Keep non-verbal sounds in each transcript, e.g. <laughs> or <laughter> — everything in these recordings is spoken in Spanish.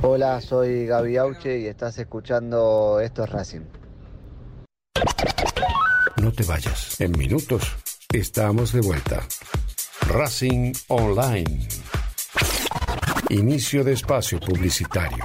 Hola, soy Gaby Auche y estás escuchando Esto es Racing. No te vayas. En minutos estamos de vuelta. Racing Online. Inicio de espacio publicitario.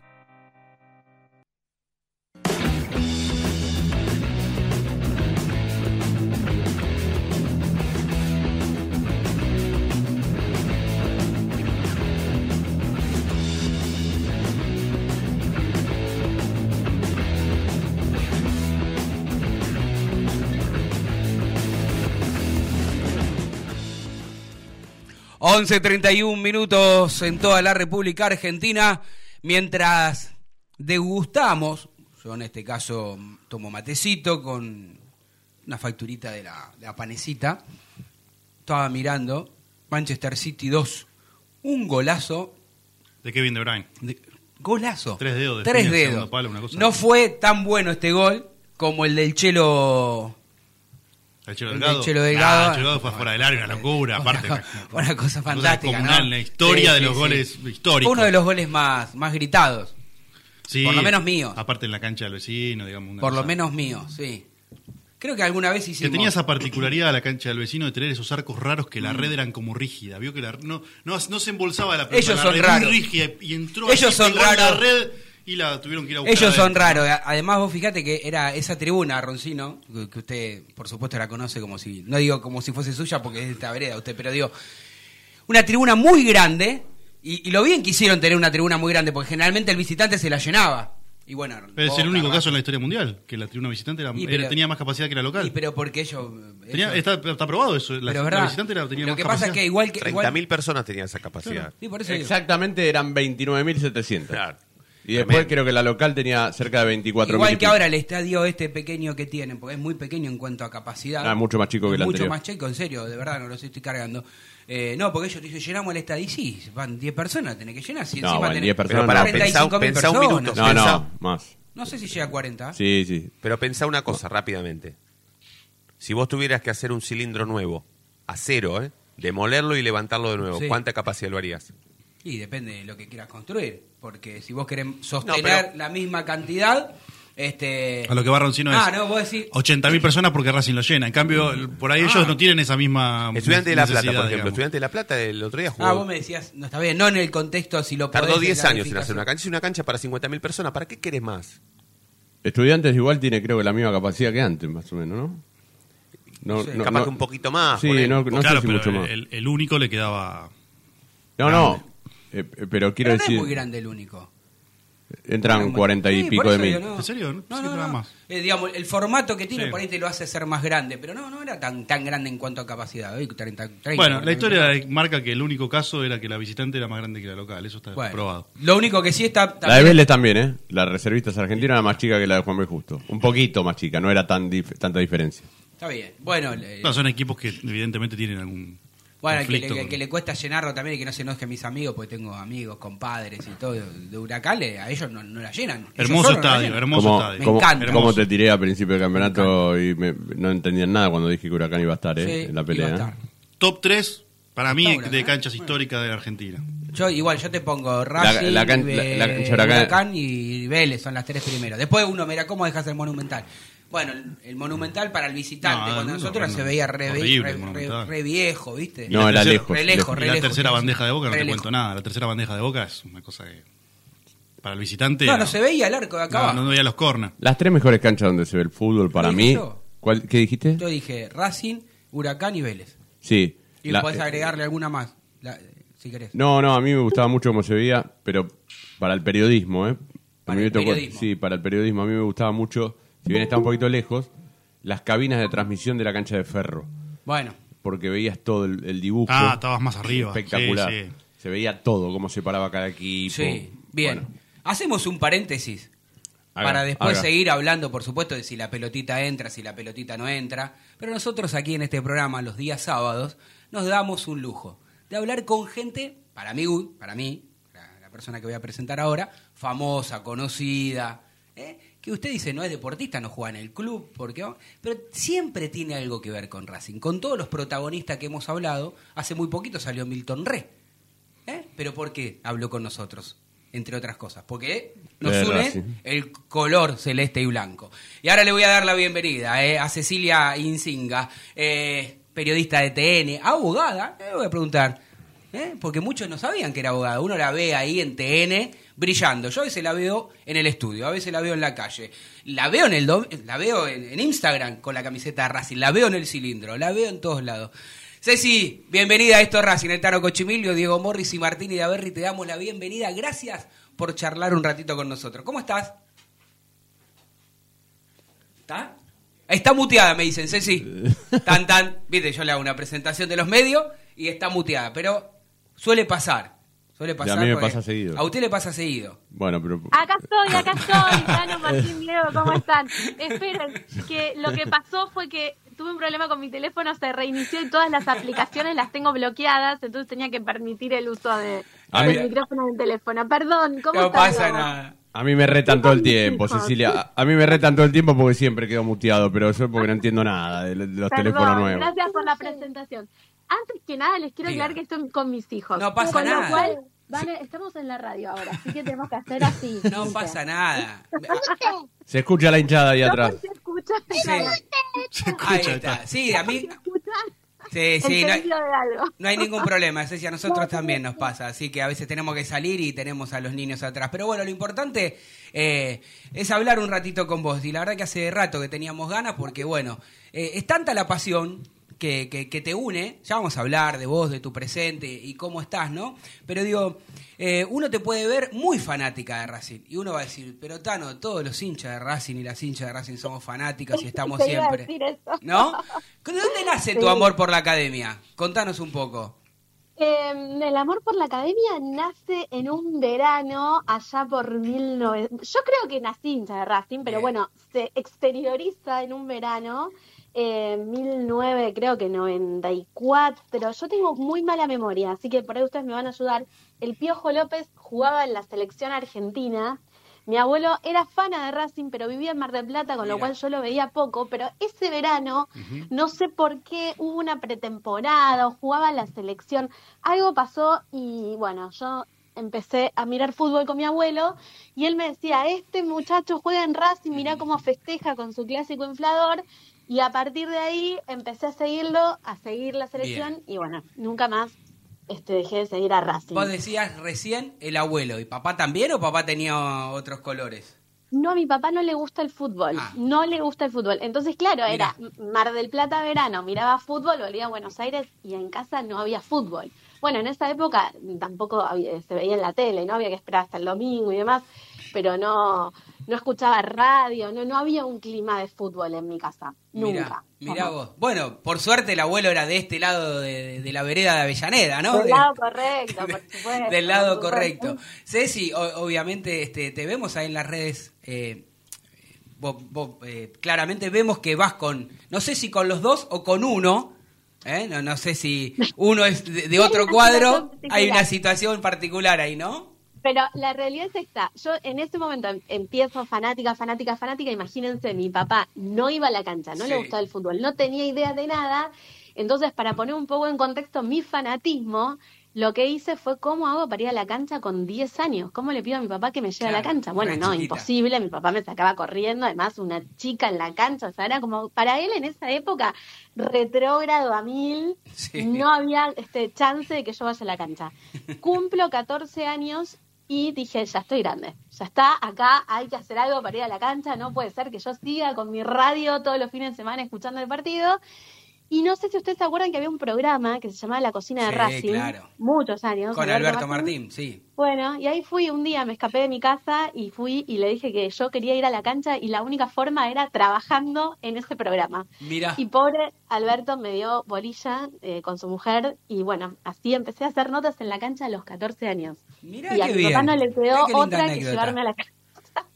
Once treinta y un minutos en toda la República Argentina, mientras degustamos, yo en este caso tomo matecito con una facturita de la, de la panecita, estaba mirando Manchester City 2, un golazo, De Kevin De Bruyne. de- golazo, Tres dedos de tres dedos. segundo palo, una cosa no así. fue tan bueno este gol como el del Chelo El Chelo El Delgado. del Chelo Delgado. Nah, el Chelo fue fuera del área, una locura. Aparte, Una, una una cosa fantástica. descomunal ¿no? la historia Sí, de sí, los sí. goles históricos. Fue uno de los goles más, más gritados. Sí, por lo menos mío. Aparte en la cancha del vecino, digamos. una Por lo cosa- menos mío, sí. Creo que alguna vez Que hicimos. tenía esa particularidad a la cancha del vecino de tener esos arcos raros que Mm. la red eran como rígida. Vio que la, no, no, no se embolsaba la pelota. Ellos la son red raros. muy rígida y entró Ellos son raros. la red y la tuvieron que ir a buscar. Ellos son raros. Además, vos fíjate que era esa tribuna, Roncino, que usted, por supuesto, la conoce como si. No digo como si fuese suya porque es de esta vereda usted, pero digo. Una tribuna muy grande. Y, y lo bien que hicieron tener una tribuna muy grande, porque generalmente el visitante se la llenaba. Y bueno. Pero es el único caso en la historia mundial que la tribuna visitante era- era- tenía más capacidad que la local. Y pero porque ellos. Tenía- ellos- está, está probado eso. La, pero la verdad. visitante era- tenía lo más que pasa es capacidad. que igual que. 30.000 igual- personas tenían esa capacidad. Sí, por eso digo. Exactamente eran 29.700. Claro. Y después Tremendo. creo que la local tenía cerca de 24.000. Igual que ahora el estadio este pequeño que tienen, porque es muy pequeño en cuanto a capacidad. Ah, mucho más chico que el Mucho anterior. más chico, en serio, de verdad, no los estoy cargando. Eh, no, porque ellos dicen, llenamos el estadio y sí, van 10 personas, tenés que llenar. Si No, encima tenés 10 personas Pero no. 45.000 pensá- pensá un minuto. No, Pensá- no, más. No sé si llega a 40. Sí, sí. Pero pensá una cosa rápidamente. Si vos tuvieras que hacer un cilindro nuevo, a cero, ¿eh? demolerlo y levantarlo de nuevo, Sí. ¿cuánta capacidad lo harías? Y depende de lo que quieras construir. Porque si vos querés No, sostener pero- la misma cantidad, Este... A lo que va Roncino Ah, es no, vos decís... 80.000 personas porque Racing lo llena. En cambio, por ahí Ah. ellos no tienen esa misma Estudiante de La Plata, por ejemplo. digamos. Estudiante de La Plata el otro día jugó. Ah, vos me decías, no está bien, no en el contexto si lo Tardó podés 10 la años en hacer una cancha. Es una cancha para 50.000 personas. ¿Para qué querés más? Estudiantes igual tiene creo que la misma capacidad que antes, más o menos, ¿no? No, Sí, no, Capaz no- que un poquito más. Sí, no, no claro, sé si pero mucho más. el, el único le quedaba. No, no. Eh, eh, pero quiero Pero no decir, es muy grande el único. entran 40 y Sí, pico de mil. digo, no. ¿En serio? No, no, no. más. Eh, digamos, el formato que tiene Sí. por ahí te lo hace ser más grande, pero no, no era tan tan grande en cuanto a capacidad. ¿eh? 30, 30, Bueno, la 40. historia marca que el único caso era que la visitante era más grande que la local. Eso está Bueno, probado. Lo único que sí está... La de Vélez también, ¿eh? La reservistas argentina era más chica que la de Juan B. Justo. Un poquito más chica, no era tan dif- tanta diferencia. Está bien. Bueno, le- No, son equipos que evidentemente tienen algún bueno que, conflicto. le, con- que le cuesta llenarlo también y que no se enojen mis amigos, porque tengo amigos, compadres y todo de Huracán, le- a ellos no, no la llenan. Hermoso no estadio, llenan. hermoso Como, estadio. Me como, encanta. como te tiré a principio del campeonato y me- no entendían nada cuando dije que Huracán iba a estar, ¿eh? Sí, en la iba a pelea. estar. ¿eh? Top 3 para mí de Huracán. canchas históricas de la Argentina. Yo igual, yo te pongo Racing, la can- eh, la- la cancha Huracán- Huracán y Vélez, son las tres primeros. Después uno, mira, ¿cómo dejas el Monumental? Bueno, el, el Monumental para el visitante, No, cuando no, nosotros no, se veía re, horrible re- viejo, ¿viste? No, la era tercera- lejos. Re lejos, re la lejos, tercera bandeja de boca no te lejos. cuento nada. La tercera bandeja de boca es una cosa que. Para el visitante. No, no se veía el arco de acá No, abajo. no veía los corners. Las tres mejores canchas donde se ve el fútbol para ¿Lo mí. ¿Qué dijiste? Yo dije Racing, Huracán y Vélez. Sí. Y La- podés eh, agregarle alguna más, la- si querés. No, no, a mí me gustaba mucho cómo se veía, pero para el periodismo, ¿eh? A Para mí me el tocó- periodismo. Sí, para el periodismo. A mí me gustaba mucho, si bien está un poquito lejos, las cabinas de transmisión de la cancha de ferro. Bueno, Porque veías todo el, el dibujo. Ah, estabas más arriba. Espectacular. Sí, sí. Se veía todo, cómo se paraba cada equipo. sí, bien. Bueno, Hacemos un paréntesis. haga, para después haga. seguir hablando, por supuesto, de si la pelotita entra, si la pelotita no entra. Pero nosotros aquí en este programa, los días sábados, nos damos un lujo de hablar con gente, para mí, para mí, la, la persona que voy a presentar ahora, famosa, conocida, ¿eh? Que usted dice no es deportista, no juega en el club, porque pero siempre tiene algo que ver con Racing. Con todos los protagonistas que hemos hablado, hace muy poquito salió Milton Re. ¿eh? Pero ¿por qué habló con nosotros? Entre otras cosas, porque nos De une Racing. el color celeste y blanco. Y ahora le voy a dar la bienvenida eh, a Cecilia Insinga, eh, periodista de TN, abogada, le voy a preguntar, eh, porque muchos no sabían que era abogada. Uno la ve ahí en TN brillando. Yo a veces la veo en el estudio, a veces la veo en la calle. La veo en el dom- la veo en, en Instagram con la camiseta de Racing, la veo en el cilindro, la veo en todos lados. Ceci, bienvenida a esto es Racing, el Tano Cochimilio, Diego Morris y Martín y Daverri, te damos la bienvenida. Gracias por charlar un ratito con nosotros. ¿Cómo estás? ¿Está? Está muteada, me dicen, Ceci. <laughs> Tan, tan. Viste, yo le hago una presentación de los medios y está muteada, pero suele pasar. Suele pasar. mí me pasa seguido. A usted le pasa seguido. Bueno, pero. Acá estoy, acá estoy, <laughs> Tano, Martín, Diego, ¿cómo están? Esperen, que lo que pasó fue que tuve un problema con mi teléfono, se reinició y todas las aplicaciones las tengo bloqueadas, entonces tenía que permitir el uso de, A del mí- micrófono del teléfono. Perdón, ¿cómo No están? pasa nada. A mí me retan todo el tiempo, hijos. Cecilia. A- A mí me retan todo el tiempo porque siempre quedo muteado, pero eso es porque no entiendo nada de, de los Perdón, teléfonos nuevos. gracias por la presentación. Antes que nada, les quiero Diga. aclarar que estoy con mis hijos. No pasa con nada. Lo cual, vale, estamos en la radio ahora, así que tenemos que hacer así. <laughs> No pasa nada. Se escucha la hinchada ahí No atrás. se escucha, Sí. Ahí escucha, está. Sí, a mí. se Sí, sí, no hay, no hay ningún problema. Ceci, a nosotros también nos pasa. Así que a veces tenemos que salir y tenemos a los niños atrás. Pero bueno, lo importante eh, es hablar un ratito con vos. Y la verdad que hace rato que teníamos ganas porque, bueno, eh, es tanta la pasión que, que- que te une. Ya vamos a hablar de vos, de tu presente y cómo estás, ¿no? Pero digo, eh, uno te puede ver muy fanática de Racing. Y uno va a decir, pero Tano, todos los hinchas de Racing y las hinchas de Racing somos fanáticos y <laughs> estamos Te iba a siempre. decir eso. ¿No? ¿De dónde nace tu amor por la academia? Contanos un poco. Eh, el amor por la academia nace en un verano allá por 1900. Yo creo que nací hincha de Racing, pero bueno, se exterioriza en un verano. Eh, 1900, creo que 94. Yo tengo muy mala memoria, así que por ahí ustedes me van a ayudar. El Piojo López jugaba en la selección argentina. Mi abuelo era fana de Racing, pero vivía en Mar del Plata, con lo cual yo lo veía poco. Pero ese verano, no sé por qué, hubo una pretemporada o jugaba en la selección. Algo pasó y bueno, yo empecé a mirar fútbol con mi abuelo y él me decía, este muchacho juega en Racing, mirá cómo festeja con su clásico inflador. Y a partir de ahí empecé a seguirlo, a seguir la selección y bueno, nunca más este, dejé de seguir a Racing. Vos decías recién el abuelo. ¿Y papá también o papá tenía otros colores? No, a mi papá no le gusta el fútbol, Ah. no le gusta el fútbol. Entonces, claro, Mirá. era Mar del Plata verano, miraba fútbol, volvía a Buenos Aires y en casa no había fútbol. Bueno, en esa época tampoco había- se veía en la tele, no había que esperar hasta el domingo y demás, pero no, no escuchaba radio, no, no había un clima de fútbol en mi casa, nunca. Mirá, vos. Bueno, por suerte el abuelo era de este lado de, de la vereda de Avellaneda, ¿no? Del De- lado correcto, por <laughs> supuesto. Del lado correcto. Ceci, o- obviamente este, te vemos ahí en las redes. eh, vos- vos, eh, claramente vemos que vas con, no sé si con los dos o con uno. ¿eh? No, no sé si uno es de, de otro <laughs> cuadro. Hay una situación particular ahí, ¿no? Pero la realidad es esta. Yo en ese momento em- empiezo fanática, fanática, fanática. Imagínense, mi papá no iba a la cancha, no Sí. le gustaba el fútbol, no tenía idea de nada. Entonces, para poner un poco en contexto mi fanatismo, lo que hice fue cómo hago para ir a la cancha con 10 años. ¿Cómo le pido a mi papá que me lleve a la cancha? Bueno, no, chiquita. imposible. Mi papá me sacaba corriendo, además una chica en la cancha. O sea, era como, para él en esa época, retrógrado a mil. Sí. No había este chance de que yo vaya a la cancha. <laughs> Cumplo 14 años y dije, ya estoy grande, ya está, acá hay que hacer algo para ir a la cancha, no puede ser que yo siga con mi radio todos los fines de semana escuchando el partido. Y no sé si ustedes se acuerdan que había un programa que se llamaba La Cocina de Sí, Racing, claro. muchos años. Con Alberto Martín, sí. Bueno, y ahí fui un día, me escapé de mi casa y fui y le dije que yo quería ir a la cancha y la única forma era trabajando en ese programa. Mira. Y pobre Alberto me dio bolilla eh, con su mujer y bueno, así empecé a hacer notas en la cancha a los 14 años. Mirá y a mi bien. papá no le quedó otra que llevarme a la cancha.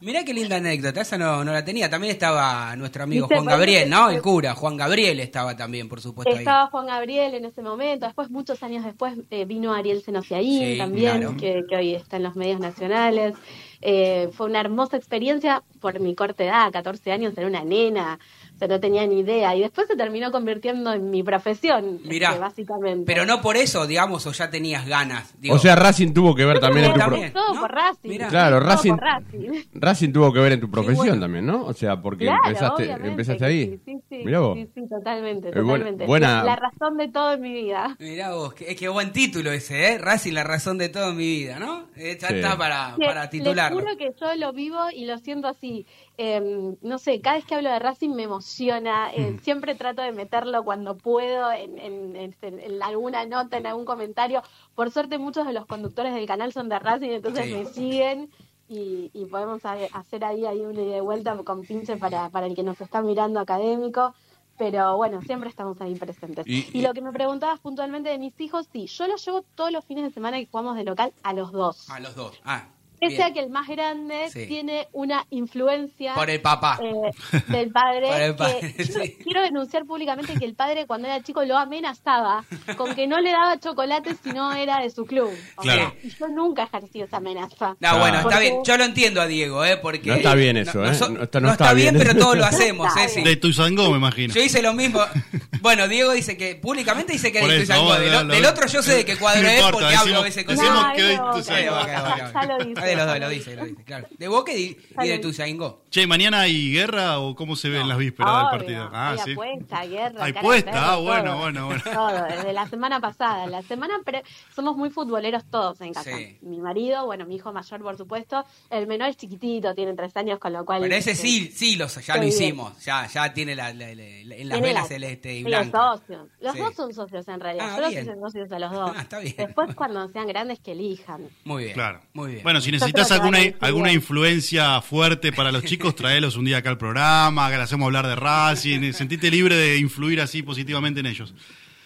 Mirá qué linda anécdota, esa no, no la tenía. También estaba nuestro amigo Juan Gabriel, ¿no? El cura, Juan Gabriel estaba también, por supuesto, ahí. Estaba Juan Gabriel en ese momento, después muchos años después eh, vino Ariel Senociaín Sí, también, claro. que, que hoy está en los medios nacionales. Eh, fue una hermosa experiencia por mi corta edad, 14 años, era una nena, o sea, no tenía ni idea. Y después se terminó convirtiendo en mi profesión, Mirá, este, básicamente. Pero no por eso, digamos, o ya tenías ganas. Digo, O sea, Racing tuvo que ver también en tu pro- también. Todo ¿no? por Racing. Mirá. Claro, Todo Racing- por Racing. Racing tuvo que ver en tu profesión bueno. también, ¿no? O sea, porque Claro, empezaste, empezaste ahí. Sí, sí, sí, Mirá vos. sí, sí, totalmente, Eh, buena- totalmente. buena- La, razón de todo en mi vida. Mirá vos, qué, qué buen título ese, ¿eh? Racing, la razón de todo en mi vida, ¿no? Eh, ya está para, para titularlo. Les juro que yo lo vivo y lo siento así. Eh, no sé, cada vez que hablo de Racing me emociona. eh, Mm. Siempre trato de meterlo cuando puedo en, en- en- en alguna nota, en algún comentario. Por suerte, muchos de los conductores del canal son de Racing, entonces Sí. me siguen. Y, y podemos a- hacer ahí, ahí una ida de vuelta con pinche para, para el que nos está mirando académico. Pero bueno, siempre estamos ahí presentes. Y- Y, lo que me preguntabas puntualmente de mis hijos, sí, yo los llevo todos los fines de semana que jugamos de local a los dos. A los dos. Ah, Pese bien. a que el más grande Sí. tiene una influencia Por el papá. eh, <laughs> del padre. Por el padre, que yo sí. Quiero denunciar públicamente que el padre cuando era chico lo amenazaba con que no le daba chocolate si no era de su club. O Claro. sea, y yo nunca ejercí esa amenaza. No, bueno, está Porque- bien. Yo lo entiendo a Diego, ¿eh? Porque No está bien eso, ¿eh? so- No No, está- no está, está bien, bien. pero todos lo <laughs> hacemos, está Ceci. De Tuzangó, me imagino. Yo hice lo mismo. <laughs> Bueno, Diego dice que públicamente dice que Por es de vos, Del, del otro yo sé de qué cuadro es porque hablo a veces con Sí. Ya lo dice. De los dos lo dice, lo dice, claro. ¿De Boca y, y de Tuzaingó? Che, ¿mañana hay guerra o cómo se ve en las vísperas del Obvio, partido? Ah, hay sí. apuesta, guerra, Hay puesta, ah, bueno, todo. bueno, bueno. <laughs> Todo, desde la semana pasada. La semana pre- somos muy futboleros todos en casa. Sí. Mi marido, bueno, mi hijo mayor, por supuesto. El menor es chiquitito, tiene tres años, con lo cual. Pero ese sí, sí, los, ya lo bien. hicimos. Ya, ya tiene la, la- la- la- en las la- celeste y blanca. Los socios. Los Sí. dos son socios en realidad. Ah, Yo los hice socios a los dos. <laughs> Ah, está bien. Después, cuando sean grandes, que elijan. Muy bien. Claro. Muy bien. Bueno, si Yo necesitas alguna, alguna influencia fuerte para los chicos, traelos un día acá al programa, que le hacemos hablar de Racing, sentite libre de influir así positivamente en ellos.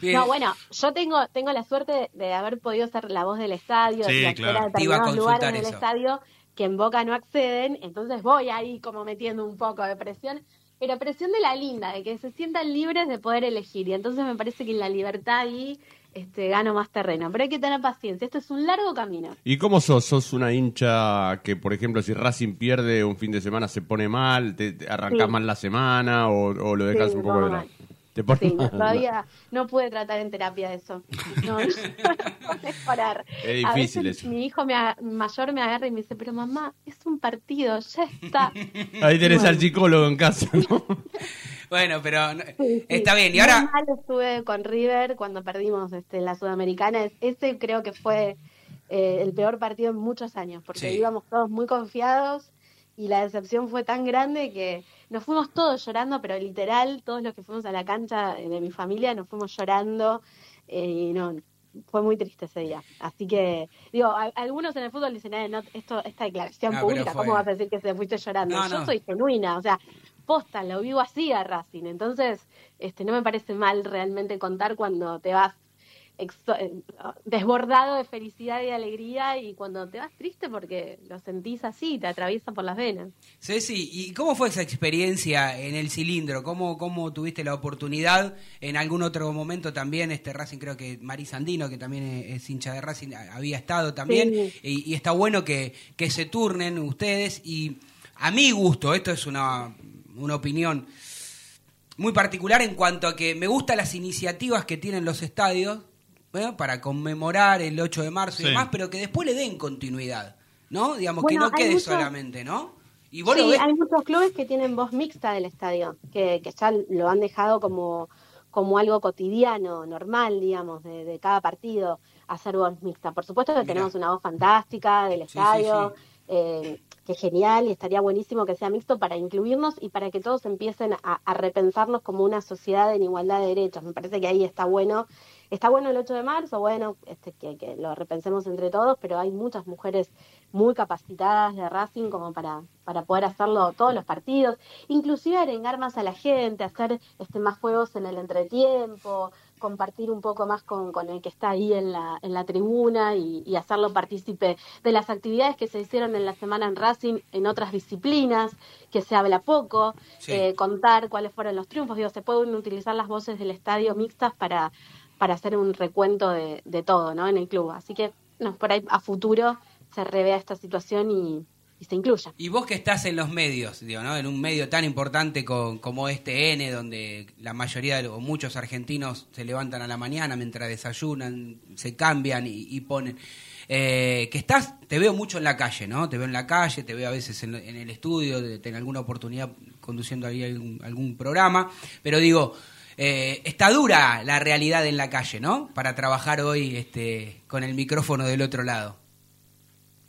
Bien. No, bueno, yo tengo tengo la suerte de haber podido ser la voz del estadio, Sí, de claro. determinados lugares del estadio que en Boca no acceden, entonces voy ahí como metiendo un poco de presión, pero presión de la linda, de que se sientan libres de poder elegir, y entonces me parece que en la libertad ahí este, gano más terreno, pero hay que tener paciencia, esto es un largo camino. ¿Y cómo sos? ¿Sos una hincha que, por ejemplo, si Racing pierde un fin de semana se pone mal, te, Sí. mal la semana o, o lo dejas Sí, un poco de lado? Sí, mal. todavía no pude tratar en terapia eso. No, <laughs> no, puedo mejorar. Es A difícil veces eso. Mi hijo me mayor me agarra y me dice, pero mamá, es un partido, ya está. <laughs> Ahí tenés al psicólogo en casa, ¿no? Bueno, pero no- Sí, sí. está bien. Y ahora, mal estuve con River cuando perdimos este, la Sudamericana. Es- Ese creo que fue eh, el peor partido en muchos años, porque Sí. íbamos todos muy confiados y la decepción fue tan grande que nos fuimos todos llorando, pero literal, todos los que fuimos a la cancha de mi familia nos fuimos llorando eh, y no, fue muy triste ese día. Así que, digo, a- algunos en el fútbol dicen, eh, no, esto, esta declaración No, pero pública, fue- ¿cómo vas a decir que se fuiste llorando? No, Yo no. soy genuina, o sea, posta, lo vivo así a Racing. Entonces, este, no me parece mal realmente contar cuando te vas desbordado de felicidad y de alegría y cuando te vas triste porque lo sentís así, te atraviesa por las venas. Ceci, ¿y cómo fue esa experiencia en el cilindro? ¿Cómo, cómo tuviste la oportunidad? En algún otro momento también, este Racing, creo que Mari Sandino, que también es, hincha de Racing, había estado también. Sí. Y, y está bueno que, que se turnen ustedes. Y a mi gusto, esto es una, una opinión muy particular en cuanto a que me gustan las iniciativas que tienen los estadios bueno, para conmemorar el 8 de marzo y demás, pero que después le den continuidad, ¿no? Digamos, Bueno, que no quede muchos- solamente, ¿no? Y vos Sí, lo ves- hay muchos clubes que tienen voz mixta del estadio, que, que ya lo han dejado como, como algo cotidiano, normal, digamos, de, de cada partido, hacer voz mixta. Por supuesto que Mirá. tenemos una voz fantástica del Sí, sí, estadio, sí. eh, que es genial y estaría buenísimo que sea mixto para incluirnos y para que todos empiecen a, a repensarnos como una sociedad en igualdad de derechos. Me parece que ahí está bueno. Está bueno el 8 de marzo, bueno, este, que, que lo repensemos entre todos, pero hay muchas mujeres muy capacitadas de Racing como para, para poder hacerlo todos los partidos, inclusive arengar más a la gente, hacer este más juegos en el entretiempo, compartir un poco más con, con el que está ahí en la, en la tribuna y, y hacerlo partícipe de las actividades que se hicieron en la semana en Racing en otras disciplinas, que se habla poco, Sí. eh, contar cuáles fueron los triunfos, digo, se pueden utilizar las voces del estadio mixtas para, para hacer un recuento de, todo, ¿no? En el club. Así que, no, por ahí a futuro se revea esta situación y, se incluya. Y vos que estás en los medios, digo, ¿no? En un medio tan importante co- como este N, donde la mayoría o muchos argentinos se levantan a la mañana mientras desayunan, se cambian y, y ponen. Eh, que estás, te veo mucho en la calle, ¿no? Te veo en la calle, te veo a veces en, en el estudio, tener alguna oportunidad conduciendo ahí algún, algún programa, pero digo, eh, está dura la realidad en la calle, ¿no? Para trabajar hoy este, con el micrófono del otro lado.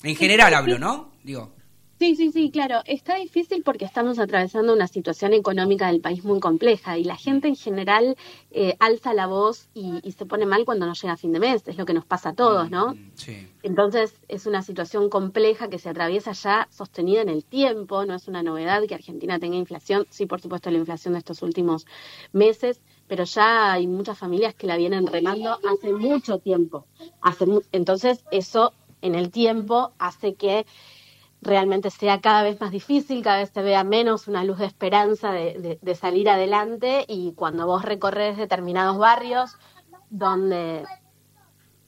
En general hablo, ¿no? Digo. Sí, sí, sí, claro. Está difícil porque estamos atravesando una situación económica del país muy compleja y la gente en general eh, alza la voz y, y se pone mal cuando no llega a fin de mes. Es lo que nos pasa a todos, ¿no? Sí. Entonces es una situación compleja que se atraviesa ya sostenida en el tiempo, no es una novedad que Argentina tenga inflación, sí por supuesto la inflación de estos últimos meses, pero ya hay muchas familias que la vienen remando hace mucho tiempo. Hace mu- Entonces eso en el tiempo hace que realmente sea cada vez más difícil, cada vez se vea menos una luz de esperanza de, de- de salir adelante y cuando vos recorres determinados barrios donde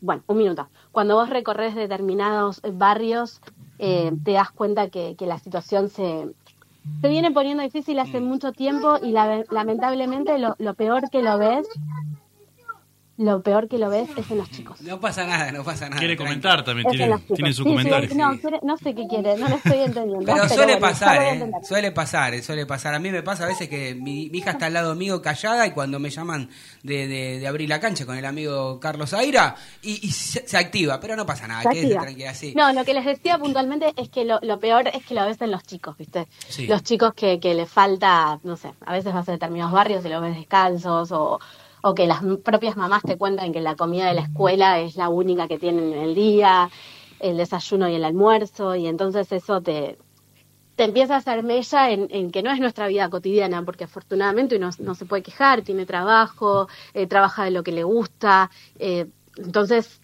bueno, un minuto. Cuando vos recorres determinados barrios, eh, te das cuenta que, que la situación se, se viene poniendo difícil hace mucho tiempo y la- lamentablemente lo, lo peor que lo ves, lo peor que lo ves es en los chicos. No pasa nada, no pasa nada. Quiere comentar también, Es tiene, tiene su Sí, sí, comentario. no, quiere- no sé qué quiere, no lo estoy entendiendo. Pero suele bueno, pasar, ¿eh? Suele pasar, eh, suele pasar. A mí me pasa a veces que mi, mi hija está al lado mío callada y cuando me llaman de, de- de abrir la cancha con el amigo Carlos Aira y, y se, se activa, pero no pasa nada, Se quédese tranquila así. No, lo que les decía puntualmente es que lo, lo peor es que lo ves en los chicos, ¿viste? Sí. Los chicos que, que les falta, no sé, a veces vas a determinados barrios y los ves descalzos o, o que las propias mamás te cuentan que la comida de la escuela es la única que tienen en el día, el desayuno y el almuerzo, y entonces eso te, te empieza a hacer mella en, en que no es nuestra vida cotidiana, porque afortunadamente uno no se puede quejar, tiene trabajo, eh, trabaja de lo que le gusta, eh, entonces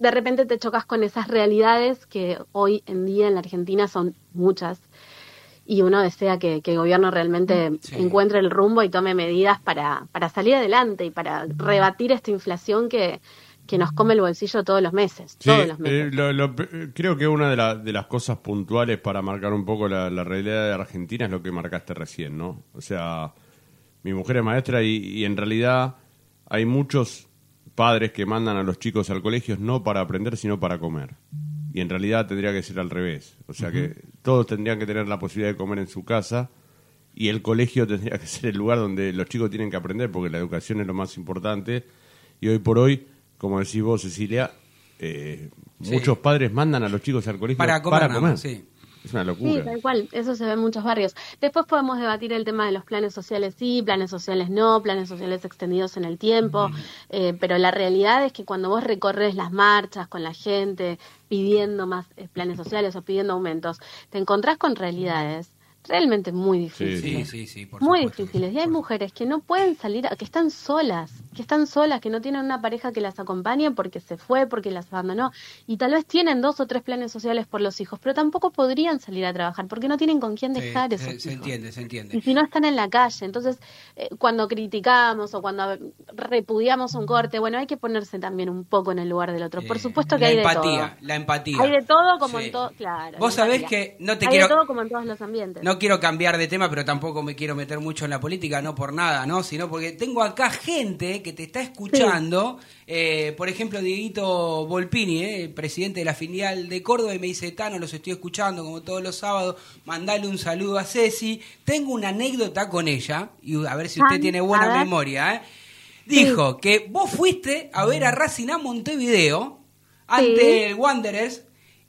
de repente te chocas con esas realidades que hoy en día en la Argentina son muchas y uno desea que, que el gobierno realmente Sí. encuentre el rumbo y tome medidas para, para salir adelante y para rebatir esta inflación que, que nos come el bolsillo todos los meses. Sí, todos los eh, meses. lo- lo- eh, creo que una de, la- de las cosas puntuales para marcar un poco la, la realidad de Argentina es lo que marcaste recién, ¿no? O sea, Mi mujer es maestra y, y en realidad hay muchos padres que mandan a los chicos al colegio no para aprender, sino para comer. Y en realidad tendría que ser al revés. O sea que todos tendrían que tener la posibilidad de comer en su casa y el colegio <laughs> tendría que ser el lugar donde los chicos tienen que aprender porque la educación es lo más importante. Y hoy por hoy, como decís vos, Cecilia, eh, Sí. muchos padres mandan a los chicos al colegio Para comer, más, sí. Es una Sí, locura. tal cual, eso se ve en muchos barrios. Después podemos debatir el tema de los planes sociales sí, planes sociales no, planes sociales extendidos en el tiempo, eh, pero la realidad es que cuando vos recorres las marchas con la gente pidiendo más eh, planes sociales o pidiendo aumentos, te encontrás con realidades realmente muy difíciles. Sí, sí, sí, por muy supuesto. difíciles. Y hay mujeres que no pueden salir, que están solas, que están solas, que no tienen una pareja que las acompañe porque se fue, porque las abandonó. Y tal vez tienen dos o tres planes sociales por los hijos, pero tampoco podrían salir a trabajar porque no tienen con quién Sí, dejar se, esos se hijos. entiende, se entiende. Y si no están en la calle, entonces eh, cuando criticamos o cuando repudiamos un corte, bueno, hay que ponerse también un poco en el lugar del otro. Por Eh, supuesto que la hay de empatía, todo. la empatía. Hay de todo como Sí. en todo, claro. Vos la sabés empatía. que no te hay quiero- de todo como en todos los ambientes. No quiero cambiar de tema, pero tampoco me quiero meter mucho en la política, no por nada, ¿no? Sino porque tengo acá gente que te está escuchando. Eh, por ejemplo, Dieguito Volpini, eh, presidente de la filial de Córdoba, y me dice, Tano, los estoy escuchando como todos los sábados, mandale un saludo a Ceci. Tengo una anécdota con ella, y a ver si usted Ah, tiene buena memoria, ¿eh? Dijo que vos fuiste a ver a Racing a Montevideo ante Sí. el Wanderers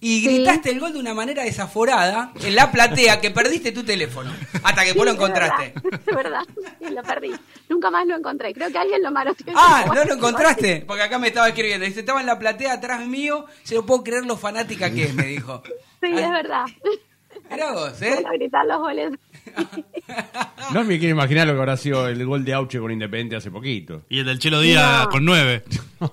y Sí. gritaste el gol de una manera desaforada en la platea que perdiste tu teléfono hasta que Sí, vos lo es encontraste. verdad, <laughs> Es verdad, sí, lo perdí. Nunca más lo encontré. Creo que alguien lo maroteó. Ah, ¿no lo encontraste? Porque acá me estaba escribiendo. Dice, estaba en la platea atrás mío, se lo puedo creer lo fanática que es, me dijo. Sí, es verdad. Mirá vos, ¿eh? Para gritar los goles. No me quiero imaginar lo que habrá sido el gol de Auche con Independiente hace poquito. Y el del Chelo Díaz No. con nueve.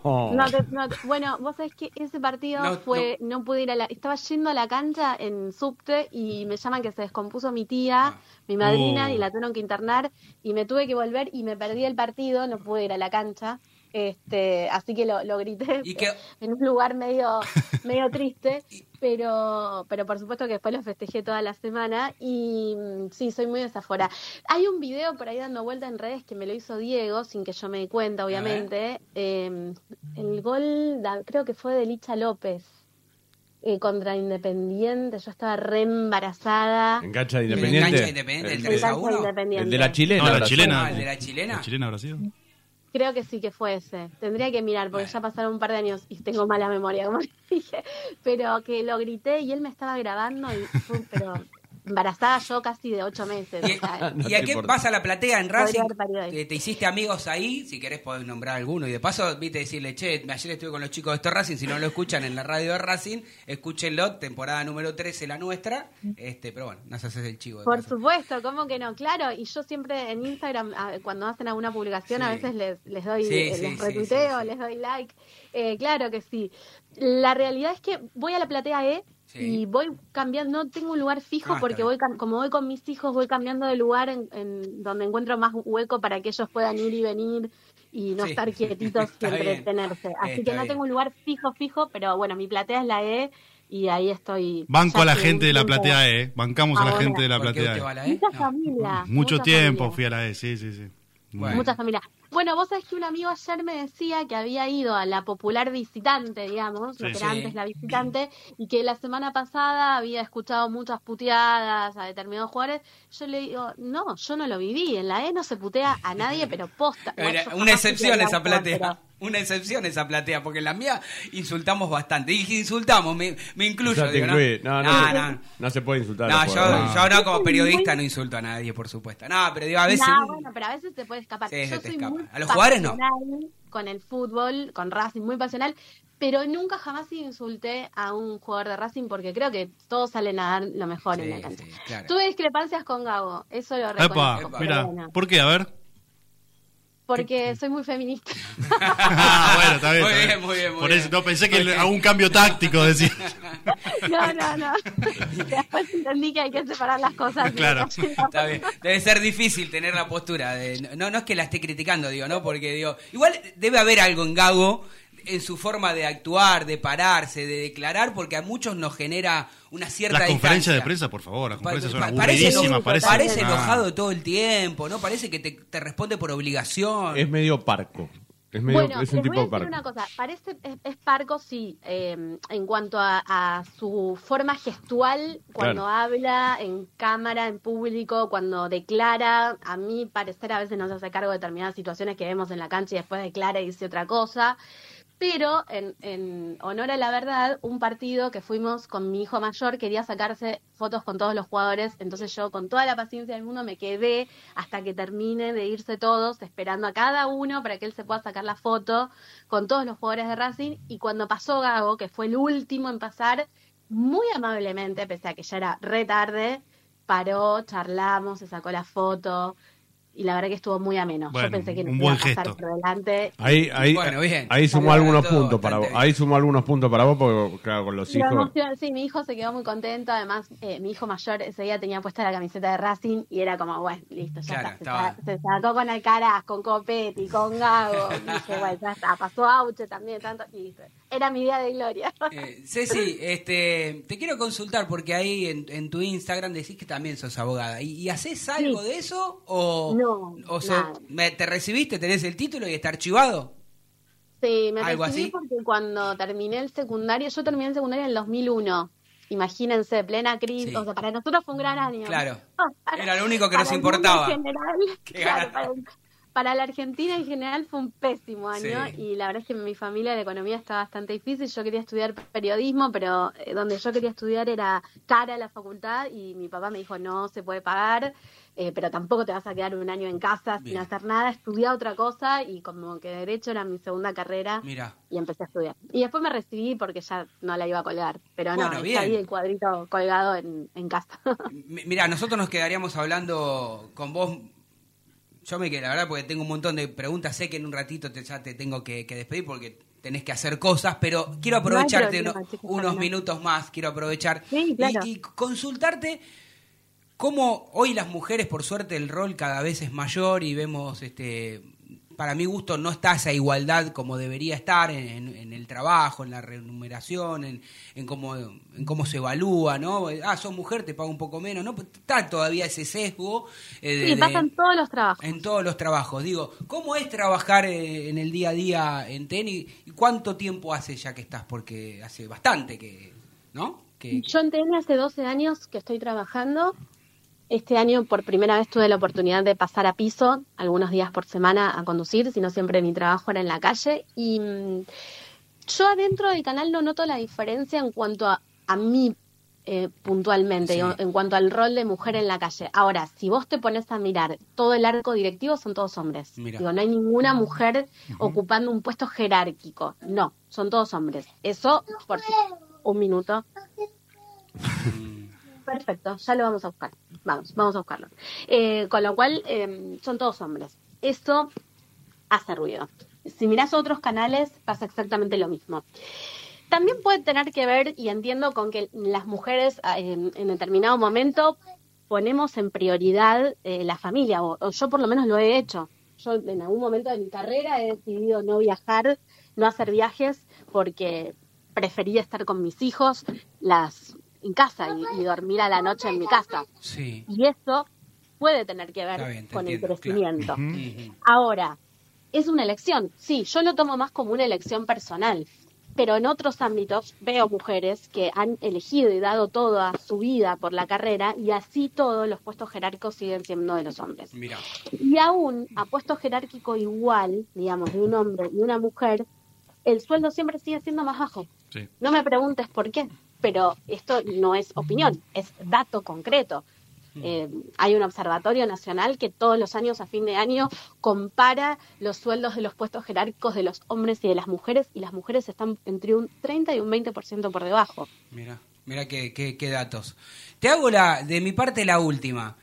No te- no te- bueno, vos sabés que ese partido No, fue, no. pude ir a la, estaba yendo a la cancha en subte y me llaman que se descompuso mi tía, Ah. mi madrina, Oh. y la tuvieron que internar y me tuve que volver y me perdí el partido, no pude ir a la cancha. Este, así que lo, lo grité <laughs> Y que- <laughs> en un lugar medio, <laughs> medio triste, pero, pero por supuesto que después lo festejé toda la semana y mm, sí, soy muy desafora. Hay un video por ahí dando vuelta en redes que me lo hizo Diego, sin que yo me dé cuenta, obviamente. Eh, el gol, da- creo que fue de Licha López. eh, contra Independiente, yo estaba re embarazada. En cancha de Independiente. enganche de Independiente, el El- 3 a Cancha 1. Independiente. El de la chilena. No, la chilena. Ah, el de la chilena. ¿La sido? Creo que sí que fue ese. Tendría que mirar porque Bueno. ya pasaron un par de años y tengo mala memoria, como <laughs> dije. Pero que lo grité y él me estaba grabando y fue- pero embarazada yo casi de ocho meses. ¿Y, o sea, <laughs> No y a qué importa. vas a la platea en Racing? ahí. ¿Te, te hiciste amigos ahí? Si querés podés nombrar alguno. Y de paso, viste, decirle, che, ayer estuve con los chicos de esto Racing. Si no lo escuchan en la radio de Racing, escúchenlo, temporada número 13, la nuestra. este Pero bueno, nos haces el chivo. Por paso. supuesto, ¿cómo que no? Claro, y yo siempre en Instagram, cuando hacen alguna publicación, a veces les, les doy, Sí, eh, sí, les sí, retuiteo, sí, sí. les doy like. Eh, claro que sí. La realidad es que voy a la platea E Sí. y voy cambiando, no tengo un lugar fijo Ah, porque voy como voy con mis hijos, voy cambiando de lugar en, en donde encuentro más hueco para que ellos puedan ir y venir y no Sí. estar quietitos <laughs> y entretenerse. Así Está que no bien. tengo un lugar fijo, fijo, pero bueno, mi platea es la E y ahí estoy. Banco a la gente de la platea E. Bancamos a la gente de la ¿Por qué platea E. la E? Mucha No. familia. Mucho mucha tiempo familia. fui a la E, sí, sí, sí. Bueno. Mucha familia. Bueno, vos sabés que un amigo ayer me decía que había ido a la popular visitante, digamos, Sí. lo que Sí. era antes la visitante, y que la semana pasada había escuchado muchas puteadas a determinados jugadores. Yo le digo, no, yo no lo viví. En la E no se putea a nadie, pero posta. Era una excepción esa platea. Una excepción esa platea, porque en la mía insultamos bastante. Y insultamos, me, me incluyo. Digo, ¿no? No, no, no, no, no. no se puede insultar. a No, yo, yo no, como periodista no insulto a nadie, por supuesto. No, pero digo, a veces... No, bueno, pero a veces te puede escapar. Sí, Yo se te soy escapa. muy A los jugadores no. Con el fútbol, con Racing, muy pasional, pero nunca jamás insulté a un jugador de Racing porque creo que todos salen a dar lo mejor en la cancha. sí, claro. Tuve discrepancias con Gabo, eso lo Epa, reconozco. pero mira, bueno, ¿por qué? A ver. Porque soy muy feminista. Ah, bueno, está bien. Muy está bien, muy bien, muy Por bien. eso no pensé que hago un cambio táctico, decía. <laughs> no, no, no. Después entendí que hay que separar las cosas. <laughs> Claro. Está bien. Debe ser difícil tener la postura de no no es que la esté criticando, digo, ¿no? Porque digo, igual debe haber algo en Gago en su forma de actuar, de pararse, de declarar, porque a muchos nos genera una cierta Las conferencias de prensa, por favor, las Pa- conferencias son pa- parece, parece, Parece, Ah. enojado todo el tiempo, ¿no? Parece que te, te responde por obligación. Es medio parco. Es, medio, bueno, es un les voy tipo a decir parco. una cosa. Parece, es, es parco, sí, eh, en cuanto a, a su forma gestual, cuando Claro. habla en cámara, en público, cuando declara, a mi parecer a veces no se hace cargo de determinadas situaciones que vemos en la cancha y después declara y dice otra cosa. Pero en, en honor a la verdad, un partido que fuimos con mi hijo mayor quería sacarse fotos con todos los jugadores, entonces yo con toda la paciencia del mundo me quedé hasta que termine de irse todos, esperando a cada uno para que él se pueda sacar la foto con todos los jugadores de Racing. Y cuando pasó Gago, que fue el último en pasar, muy amablemente, pese a que ya era re tarde, paró, charlamos, se sacó la foto. Y la verdad que estuvo muy ameno. Bueno, yo pensé que un nos iba a buen pasar gesto. por delante. Ahí, ahí, Bueno, bien. ahí sumó algunos todo puntos para vos. bastante Ahí sumó algunos puntos para vos porque, claro, con los hijos. emoción, sí, mi hijo se quedó muy contento. Además, eh, mi hijo mayor ese día tenía puesta la camiseta de Racing y era como, bueno, listo, ya Claro, está. Se, estaba- sa- se sacó con Alcaraz, con Copetti, con Gago. Y dije, bueno, ya está. Pasó Auche también, tanto. Y listo. Era mi día de gloria. Eh, Ceci, este, te quiero consultar porque ahí en, en tu Instagram decís que también sos abogada. ¿Y, y haces algo Sí. de eso? ¿O, No, o me- te recibiste, tenés el título y está archivado? Sí, me Algo recibí así. porque cuando terminé el secundario, yo terminé el secundario en el 2001. Imagínense, plena crisis. Sí. O sea, para nosotros fue un gran año. Claro. <laughs> Era lo único que nos <laughs> para importaba. en general, claro, para, para la Argentina en general fue un pésimo año Sí. y la verdad es que en mi familia la economía está bastante difícil. Yo quería estudiar periodismo, pero eh, donde yo quería estudiar era cara la facultad y mi papá me dijo no se puede pagar, eh, pero tampoco te vas a quedar un año en casa Bien. sin hacer nada. Estudia otra cosa y como que derecho era mi segunda carrera Mira. y empecé a estudiar. Y después me recibí porque ya no la iba a colgar, pero no, está ahí el cuadrito colgado en, en casa. Mi- Mira, nosotros nos quedaríamos hablando con vos. Yo me quedé, la verdad, porque tengo un montón de preguntas. Sé que en un ratito te, ya te tengo que, que despedir porque tenés que hacer cosas, pero quiero No aprovecharte problema, unos minutos más. Quiero aprovechar Sí, claro. y, y consultarte cómo hoy las mujeres, por suerte, el rol cada vez es mayor y vemos este para mi gusto no está esa igualdad como debería estar en, en- en el trabajo, en la remuneración, en, en cómo en cómo se evalúa, ¿no? Ah, sos mujer, te pago un poco menos, ¿no? Pues Está todavía ese sesgo eh, de- Sí, pasa en todos los trabajos. en todos los trabajos. Digo, ¿cómo es trabajar eh, en el día a día en tenis? ¿Y cuánto tiempo hace ya que estás? Porque hace bastante que, ¿no? Que, Yo en TN hace 12 años que estoy trabajando. Este año por primera vez tuve la oportunidad de pasar a piso algunos días por semana a conducir, sino siempre mi trabajo era en la calle. Y mm, yo adentro del canal no noto la diferencia en cuanto a, a mí eh, puntualmente, Sí. en cuanto al rol de mujer en la calle. Ahora, si vos te pones a mirar todo el arco directivo, son todos hombres. Mira. Digo, no hay ninguna mujer ocupando un puesto jerárquico. No, son todos hombres. Eso, por si- un minuto. <laughs> Perfecto, ya lo vamos a buscar. Vamos, vamos a buscarlo. Eh, con lo cual, eh, son todos hombres. Eso hace ruido. Si mirás otros canales, pasa exactamente lo mismo. También puede tener que ver, y entiendo, con que las mujeres ah, en, en determinado momento ponemos en prioridad eh, la familia, o, o yo por lo menos lo he hecho. Yo en algún momento de mi carrera he decidido no viajar, no hacer viajes, porque prefería estar con mis hijos las en casa y, y dormir a la noche en mi casa. sí. Y eso puede tener que ver bien, con el crecimiento. Ahora, es una elección. Sí, yo lo tomo más como una elección personal. Pero en otros ámbitos veo mujeres que han elegido y dado toda su vida por la carrera y así todos los puestos jerárquicos siguen siendo de los hombres. Mira, Y aún a puesto jerárquico igual, digamos, de un hombre y una mujer, el sueldo siempre sigue siendo más bajo. Sí. No me preguntes por qué, pero esto no es opinión, es dato concreto. Eh, hay un observatorio nacional que todos los años, a fin de año, compara los sueldos de los puestos jerárquicos de los hombres y de las mujeres, y las mujeres están entre un 30 y un 20% por debajo. mira, mira qué, qué, qué datos. Te hago la, de mi parte la última.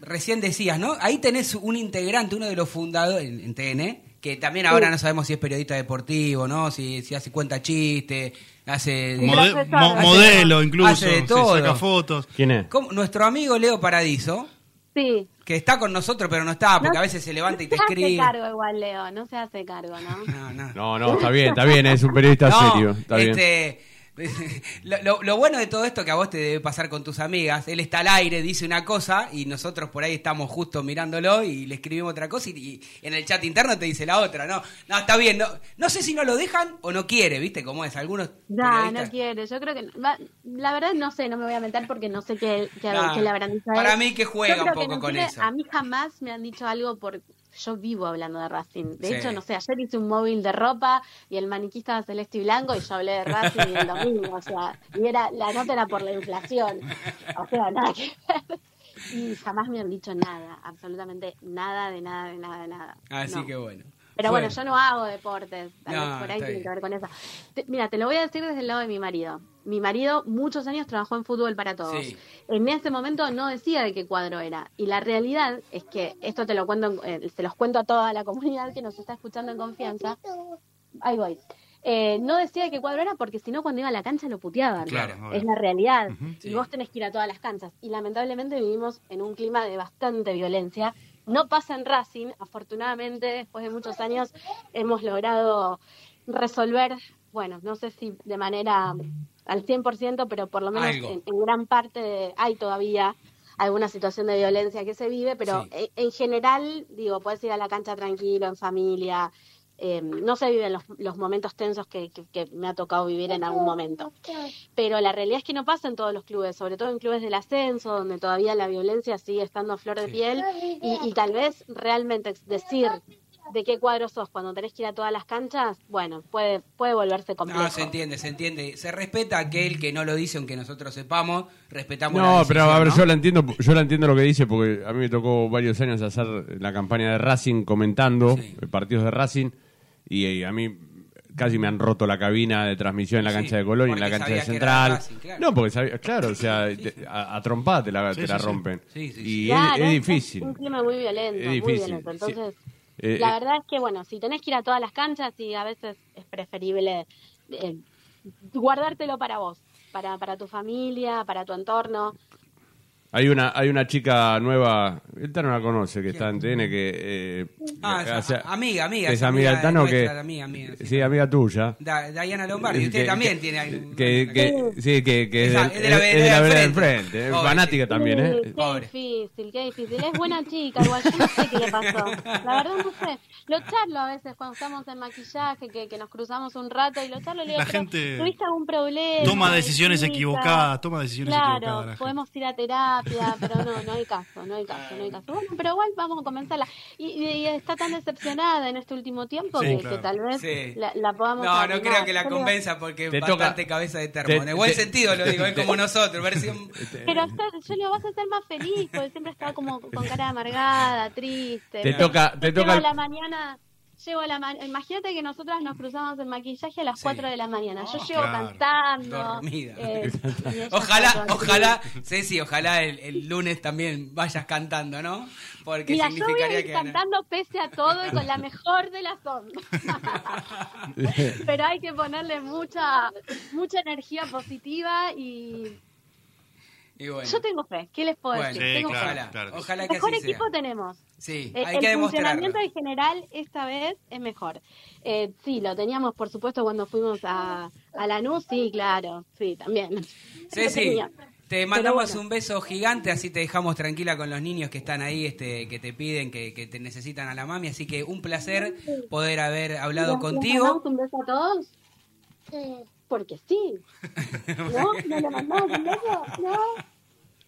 Recién decías, ¿no? Ahí tenés un integrante, uno de los fundadores en, en TN, que también ahora no sabemos si es periodista deportivo, ¿no? Si, si hace cuenta chiste, hace... Mode- mo- Hace- modelo incluso, hace de todo. saca fotos. ¿Quién es? Como nuestro amigo Leo Paradiso, Sí. Que está con nosotros, pero no está, porque No- a veces se levanta y te no se escribe. hace cargo igual, Leo, no se hace cargo, ¿no? No, no. No, no, está bien, está bien, es un periodista No, serio. Está bien. <laughs> lo, lo- lo bueno de todo esto que a vos te debe pasar con tus amigas, él está al aire, dice una cosa y nosotros por ahí estamos justo mirándolo y le escribimos otra cosa y, y en el chat interno te dice la otra, no, no, está bien, no, no sé si no lo dejan o no quiere, viste cómo es, algunos No, no quiere. Yo creo que. va- la verdad, no sé, no me voy a meter porque no sé qué, qué, Nah, qué le habrán dicho a para mí que juega un que poco no con quiere- eso. A mí jamás me han dicho algo por. Yo vivo hablando de Racing. De Sí. hecho, no sé, ayer hice un móvil de ropa y el maniquí estaba celeste y blanco y yo hablé de Racing y el domingo. O sea, y era, la nota era por la inflación. O sea, nada que ver. Y jamás me han dicho nada, absolutamente nada, de nada, de nada, de nada. Así No. que bueno. Pero bueno, yo no hago deportes, tal No, vez por ahí tiene que ver con eso. Te- mira, te lo voy a decir desde el lado de mi marido. Mi marido muchos años trabajó en fútbol para todos. Sí. En ese momento no decía de qué cuadro era. Y la realidad es que, esto te lo cuento, en- eh, se los cuento a toda la comunidad que nos está escuchando en confianza. Ahí voy. Eh, no decía de qué cuadro era porque si no cuando iba a la cancha lo puteaban. Claro, es la realidad. Y vos tenés que ir a todas las canchas. Y lamentablemente vivimos en un clima de bastante violencia. No pasa en Racing. Afortunadamente, después de muchos años, hemos logrado resolver, bueno, no sé si de manera al 100%, pero por lo menos en, en gran parte hay todavía alguna situación de violencia que se vive, pero Sí. en, en general, digo, puedes ir a la cancha tranquilo, en familia. Eh, no se viven los, los momentos tensos que, que- que me ha tocado vivir en algún momento. Pero la realidad es que no pasa en todos los clubes, sobre todo en clubes del ascenso, donde todavía la violencia sigue estando a flor de piel. Y, y tal vez realmente decir de qué cuadro sos cuando tenés que ir a todas las canchas, bueno, puede, puede volverse complejo. No, se entiende, se entiende. Se respeta a aquel que no lo dice, aunque nosotros sepamos, respetamos la No, pero a ver, ¿no? yo la entiendo, yo la entiendo lo que dice porque a mí me tocó varios años hacer la campaña de Racing comentando Sí. eh, partidos de Racing y, a mí casi me han roto la cabina de transmisión en la Sí, cancha de Colón y en la cancha de Central. Racing, claro. No, porque sabía, claro, o sea, te- a, a trompada te la, Sí, te la sí, sí. rompen. Sí, sí, y sí. es- Claro, es, difícil. un clima muy violento, Es muy difícil, violento. sí. Entonces, Eh, la eh, verdad es que, bueno, si tenés que ir a todas las canchas y a veces es preferible eh, guardártelo para vos, para, para tu familia, para tu entorno. Hay una, hay una chica nueva, el Tano la conoce, que está en TN, que... eh, Ah, eh, amiga, amiga, que es amiga del Tano, nuestra, que... amiga, amiga, sí. sí, amiga tuya. Da- Diana Lombardi, usted Que- también que- tiene ahí- que, que- sí, que, que es, Esa- del- es de la es vereda de la del vereda del frente. frente, es Pobre, fanática sí. también, ¿eh? Sí, Pobre. qué difícil, qué difícil. Es buena chica, igual yo no sé qué le pasó. La verdad no sé. Lo charlo a veces cuando estamos en maquillaje, que, que nos cruzamos un rato y lo charlo y le digo, La "Pero, gente ¿tuviste algún problema? Toma decisiones chica?". equivocadas, toma decisiones Claro, equivocadas. la gente. podemos ir a terapia, pero no, no hay caso, no hay caso, no hay caso. Bueno, pero igual vamos a comenzarla. Y, y- y está tan decepcionada en este último tiempo Sí, que, claro. que tal vez Sí. la, la podamos No, no creo que la convenza porque es Te bastante toca- cabeza de termo. te- en el buen te- sentido lo digo, es como nosotros, versión... Pero está- yo le digo, vas a ser más feliz, porque siempre estaba como con cara amargada, triste. Te toca- te toca a la mañana, llego a la ma- imagínate que nosotras nos cruzamos en maquillaje a las Sí. 4 de la mañana. Yo Oh, llego claro. cantando. Eh, <laughs> Ojalá, ojalá, Ceci, ojalá el, el lunes también vayas cantando, ¿no? Porque Mira, yo voy a significaría ir que... cantando pese a todo y con la <laughs> mejor de las ondas. <laughs> Pero hay que ponerle mucha mucha energía positiva y Y bueno, yo tengo fe. ¿Qué les puedo bueno, decir? Sí, Tengo claro, fe. ojalá, claro que sí. ojalá que Mejor así sea. equipo tenemos. Sí, Eh, hay el que funcionamiento en general esta vez es mejor. Eh, sí, lo teníamos por supuesto cuando fuimos a, a Lanús, sí, claro, sí, también. Ceci, tenía. te mandamos bueno. un beso gigante, así te dejamos tranquila con los niños que están ahí, este, que te piden, que, que te necesitan a la mami. Así que un placer poder haber hablado ¿Les- les contigo. mandamos un beso a todos? Porque sí. <laughs> ¿No? ¿No le mandamos un beso? ¿No?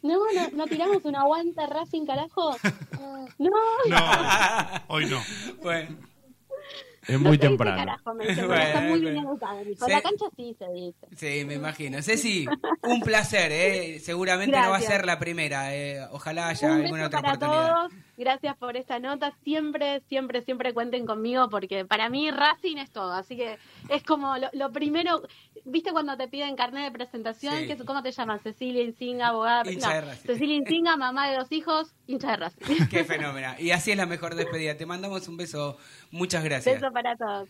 ¿No? ¿No, no tiramos un aguanta Racing, carajo? <laughs> No. No, <laughs> hoy no. Bueno, Es No muy temprano. carajo, me dice, Bueno, está muy bien educado. Sí. la cancha sí se dice. sí, me imagino. Ceci, un placer, ¿eh? Seguramente no va a ser la primera. eh. Ojalá haya Un alguna beso otra para oportunidad. todos. Gracias por esta nota. Siempre, siempre, siempre cuenten conmigo porque para mí Racing es todo. Así que es como lo, lo primero. ¿Viste cuando te piden carnet de presentación? Sí. Que ¿Cómo te llaman? Cecilia Insinga, abogada. Hincha no, de Racing. Cecilia Insinga, mamá de dos hijos, hincha de Racing. Qué fenómeno. Y así es la mejor despedida. Te mandamos un beso. Muchas gracias. Beso para todos.